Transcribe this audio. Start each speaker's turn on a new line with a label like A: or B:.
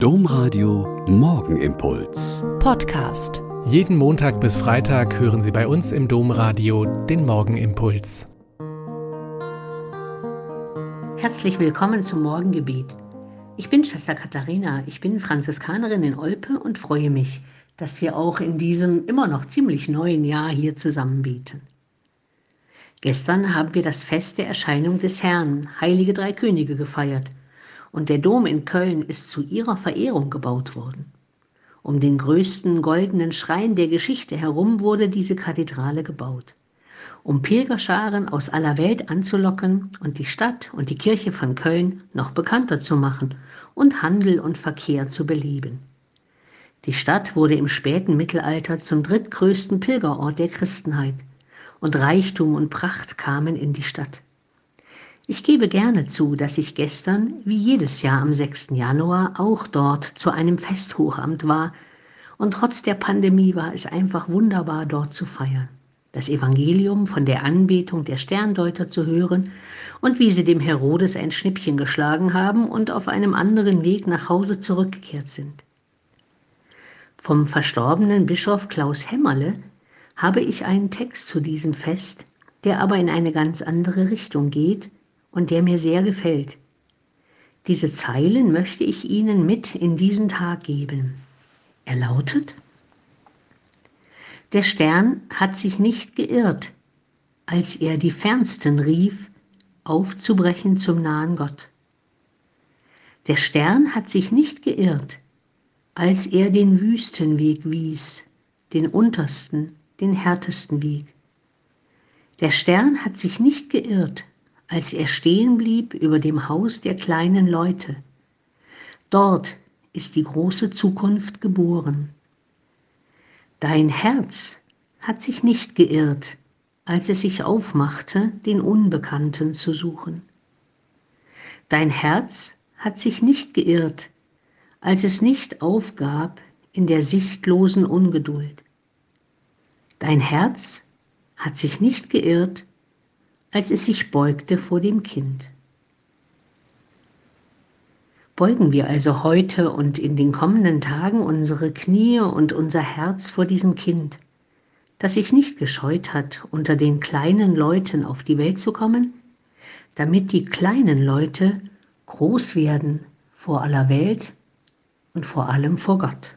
A: Domradio Morgenimpuls.
B: Podcast.
C: Jeden Montag bis Freitag hören Sie bei uns im Domradio den Morgenimpuls.
D: Herzlich willkommen zum Morgengebet. Ich bin Schwester Katharina, ich bin Franziskanerin in Olpe und freue mich, dass wir auch in diesem immer noch ziemlich neuen Jahr hier zusammen beten. Gestern haben wir das Fest der Erscheinung des Herrn, Heilige Drei Könige, gefeiert und der Dom in Köln ist zu ihrer Verehrung gebaut worden. Um den größten goldenen Schrein der Geschichte herum wurde diese Kathedrale gebaut, um Pilgerscharen aus aller Welt anzulocken und die Stadt und die Kirche von Köln noch bekannter zu machen und Handel und Verkehr zu beleben. Die Stadt wurde im späten Mittelalter zum drittgrößten Pilgerort der Christenheit und Reichtum und Pracht kamen in die Stadt. Ich gebe gerne zu, dass ich gestern, wie jedes Jahr am 6. Januar, auch dort zu einem Festhochamt war, und trotz der Pandemie war es einfach wunderbar, dort zu feiern, das Evangelium von der Anbetung der Sterndeuter zu hören und wie sie dem Herodes ein Schnippchen geschlagen haben und auf einem anderen Weg nach Hause zurückgekehrt sind. Vom verstorbenen Bischof Klaus Hämmerle habe ich einen Text zu diesem Fest, der aber in eine ganz andere Richtung geht und der mir sehr gefällt. Diese Zeilen möchte ich Ihnen mit in diesen Tag geben. Er lautet, Der Stern hat sich nicht geirrt, als er die Fernsten rief, aufzubrechen zum nahen Gott. Der Stern hat sich nicht geirrt, als er den Wüstenweg wies, den untersten, den härtesten Weg. Der Stern hat sich nicht geirrt, als er stehen blieb über dem Haus der kleinen Leute. Dort ist die große Zukunft geboren. Dein Herz hat sich nicht geirrt, als es sich aufmachte, den Unbekannten zu suchen. Dein Herz hat sich nicht geirrt, als es nicht aufgab in der sichtlosen Ungeduld. Dein Herz hat sich nicht geirrt, als es sich beugte vor dem Kind. Beugen wir also heute und in den kommenden Tagen unsere Knie und unser Herz vor diesem Kind, das sich nicht gescheut hat, unter den kleinen Leuten auf die Welt zu kommen, damit die kleinen Leute groß werden vor aller Welt und vor allem vor Gott.